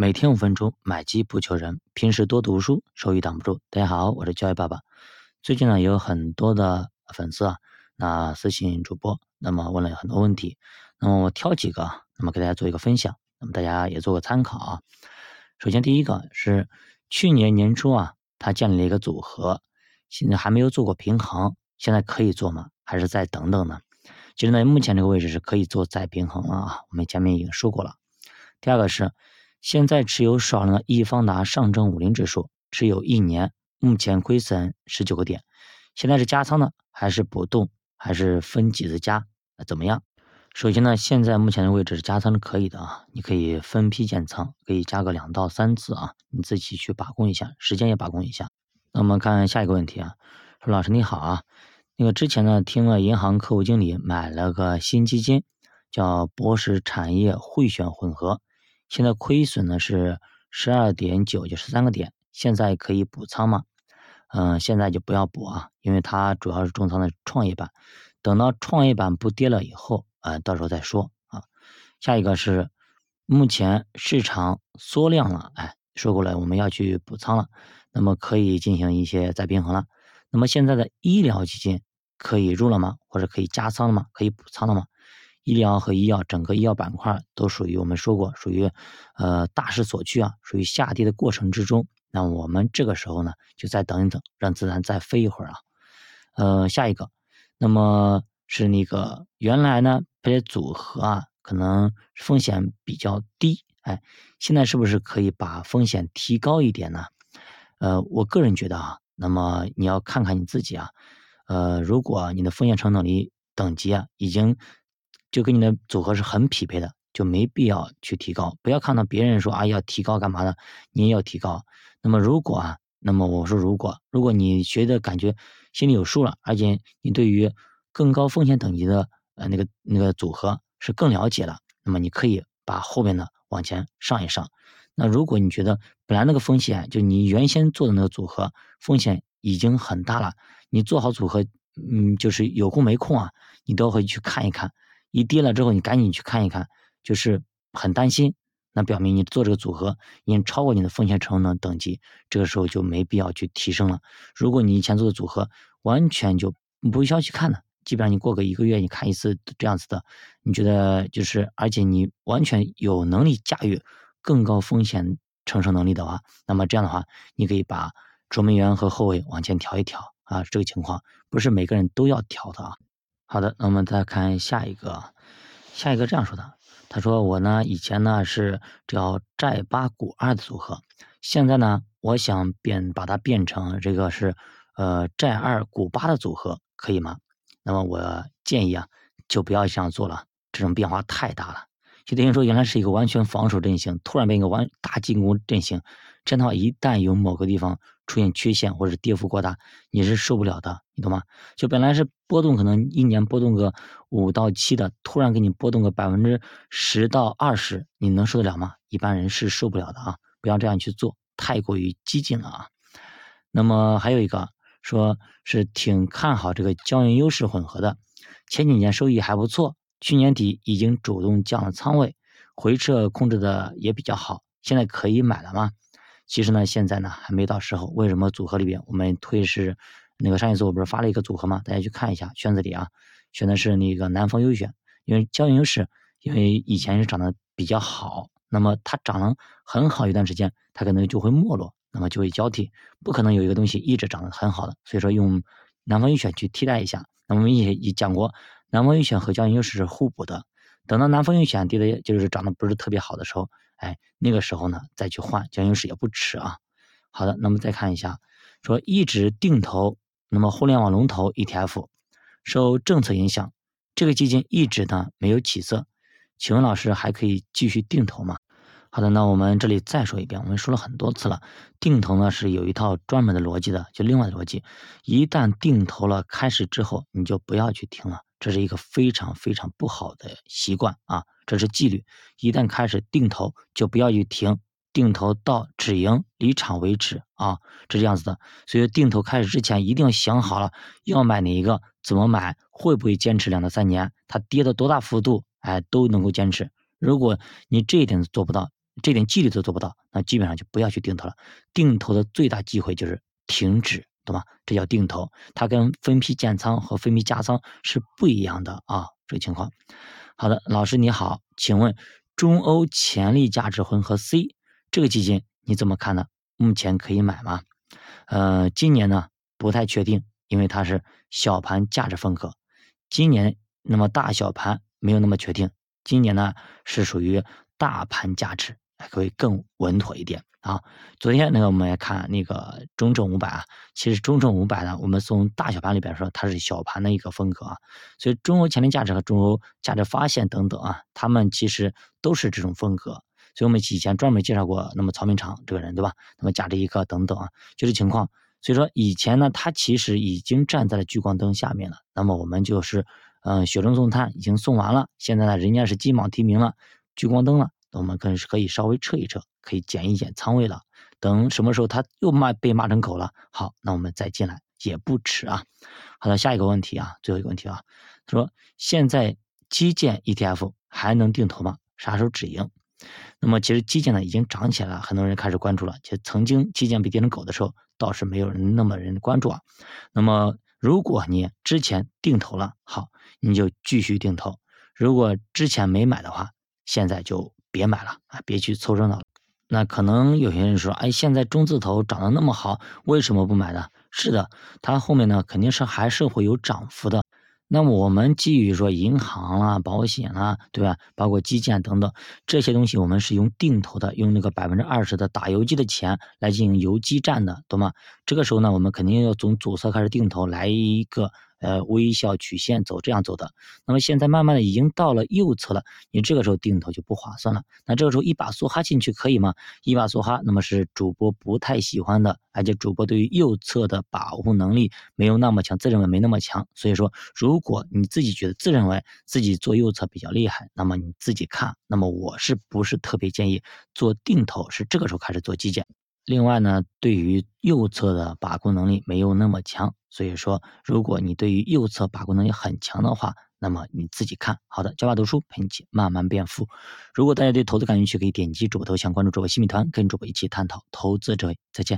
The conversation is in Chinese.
每天五分钟，买机不求人。平时多读书，收益挡不住。大家好，我是教育爸爸。最近呢，有很多的粉丝啊，那私信主播，那么问了很多问题。那么我挑几个，那么给大家做一个分享，那么大家也做个参考啊。首先第一个是去年年初啊，他建立了一个组合，现在还没有做过平衡，现在可以做吗？还是再等等呢？其实呢，目前这个位置是可以做再平衡了啊。我们前面已经说过了。第二个是。现在持有少量的易方达上证五零指数，持有一年，目前亏损十九个点。现在是加仓呢，还是不动，还是分几次加？怎么样？首先呢，现在目前的位置是加仓是可以的啊，你可以分批建仓，可以加个两到三次啊，你自己去把控一下，时间也把控一下。那我们看下一个问题啊，说老师你好啊，那个之前呢听了银行客户经理买了个新基金，叫博时产业汇选混合。现在亏损呢是十二点九，就十三个点。现在可以补仓吗？嗯，现在就不要补啊，因为它主要是重仓的创业板。等到创业板不跌了以后，呃，到时候再说啊。下一个是目前市场缩量了，哎，说过了，我们要去补仓了，那么可以进行一些再平衡了。那么现在的医疗基金可以入了吗？或者可以加仓了吗？可以补仓了吗？医疗和医药，整个医药板块都属于我们说过，属于呃大势所趋啊，属于下跌的过程之中。那我们这个时候呢，就再等一等，让自然再飞一会儿啊。呃，下一个，那么是那个原来呢这些组合啊，可能风险比较低，哎，现在是不是可以把风险提高一点呢？呃，我个人觉得啊，那么你要看看你自己啊，呃，如果你的风险承受能力等级啊已经。就跟你的组合是很匹配的，就没必要去提高。不要看到别人说啊要提高干嘛的，你也要提高。那么如果啊，那么我说如果，如果你觉得感觉心里有数了，而且你对于更高风险等级的呃那个那个组合是更了解了，那么你可以把后面的往前上一上。那如果你觉得本来那个风险就你原先做的那个组合风险已经很大了，你做好组合，嗯，就是有空没空啊，你都会去看一看。一跌了之后，你赶紧去看一看，就是很担心，那表明你做这个组合已经超过你的风险承受能等级，这个时候就没必要去提升了。如果你以前做的组合完全就不需要去看的，基本上你过个一个月你看一次这样子的，你觉得就是，而且你完全有能力驾驭更高风险承受能力的话，那么这样的话，你可以把守门员和后卫往前调一调啊，这个情况不是每个人都要调的啊。好的，那我们再看下一个，下一个这样说的，他说我呢以前呢是叫债八股二的组合，现在呢我想变把它变成这个是呃债二股八的组合，可以吗？那么我建议啊就不要这样做了，这种变化太大了，就等于说原来是一个完全防守阵型，突然变一个完大进攻阵型，这样的话一旦有某个地方。出现缺陷或者跌幅过大，你是受不了的，你懂吗？就本来是波动，可能一年波动个五到七的，突然给你波动个百分之十到二十，你能受得了吗？一般人是受不了的啊！不要这样去做，太过于激进了啊。那么还有一个说是挺看好这个交易优势混合的，前几年收益还不错，去年底已经主动降了仓位，回撤控制的也比较好，现在可以买了吗？其实呢，现在呢还没到时候。为什么组合里边我们推是那个上一次我不是发了一个组合吗？大家去看一下圈子里啊，选的是那个南方优选，因为交易优势，因为以前是涨得比较好，那么它涨了很好一段时间，它可能就会没落，那么就会交替，不可能有一个东西一直涨得很好的。所以说用南方优选去替代一下。那我们也也讲过，南方优选和交易优势是互补的。等到南方优选跌的，就是涨得不是特别好的时候。哎，那个时候呢，再去换交易优势也不迟啊。好的，那么再看一下，说一直定投，那么互联网龙头 ETF 受政策影响，这个基金一直呢没有起色，请问老师还可以继续定投吗？好的，那我们这里再说一遍，我们说了很多次了，定投呢是有一套专门的逻辑的，就另外的逻辑，一旦定投了开始之后，你就不要去听了，这是一个非常非常不好的习惯啊。这是纪律，一旦开始定投，就不要去停，定投到止盈离场为止啊，是这样子的。所以定投开始之前，一定要想好了要买哪一个，怎么买，会不会坚持两到三年，它跌的多大幅度，哎，都能够坚持。如果你这一点做不到，这点纪律都做不到，那基本上就不要去定投了。定投的最大机会就是停止，懂吗？这叫定投，它跟分批建仓和分批加仓是不一样的啊，这个情况。好的，老师你好，请问中欧潜力价值混合 C 这个基金你怎么看呢？目前可以买吗？呃，今年呢不太确定，因为它是小盘价值风格。今年那么大小盘没有那么确定，今年呢是属于大盘价值，会更稳妥一点啊。昨天那个我们来看那个中证五百啊，其实中证五百呢，我们从大小盘里边说它是小盘的一个风格啊，所以中欧潜力价值和中欧价值发现等等啊，他们其实都是这种风格。所以我们以前专门介绍过，那么曹明长这个人对吧？那么价值一个等等啊，就这情况。所以说以前呢，他其实已经站在了聚光灯下面了。那么我们就是，嗯，雪中送炭已经送完了。现在呢，人家是金榜题名了，聚光灯了，我们可是可以稍微撤一撤，可以减一减仓位了。等什么时候他又骂被骂成狗了，好，那我们再进来也不迟啊。好的，下一个问题啊，最后一个问题啊，他说现在基建 ETF 还能定投吗？啥时候止盈？那么其实基建呢已经涨起来了，很多人开始关注了。其实曾经基建被跌成狗的时候，倒是没有人那么人关注啊。那么如果你之前定投了，好，你就继续定投；如果之前没买的话，现在就别买了啊，别去凑热闹了。那可能有些人说，哎，现在中字头涨得那么好，为什么不买呢？是的，它后面呢肯定是还是会有涨幅的。那么我们基于说银行啦、保险啦，对吧？包括基建等等这些东西，我们是用定投的，用那个百分之二十的打游击的钱来进行游击战的，懂吗？这个时候呢，我们肯定要从左侧开始定投，来一个。呃，微笑曲线走这样走的，那么现在慢慢的已经到了右侧了，你这个时候定投就不划算了。那这个时候一把梭哈进去可以吗？一把梭哈，那么是主播不太喜欢的，而且主播对于右侧的把握能力没有那么强，自认为没那么强。所以说，如果你自己觉得自认为自己做右侧比较厉害，那么你自己看。那么我是不是特别建议做定投？是这个时候开始做基建。另外呢，对于右侧的把控能力没有那么强，所以说，如果你对于右侧把控能力很强的话，那么你自己看好的，教爸读书陪你一起慢慢变富。如果大家对投资感兴趣，可以点击主播头像关注主播新米团，跟主播一起探讨投资智慧。再见。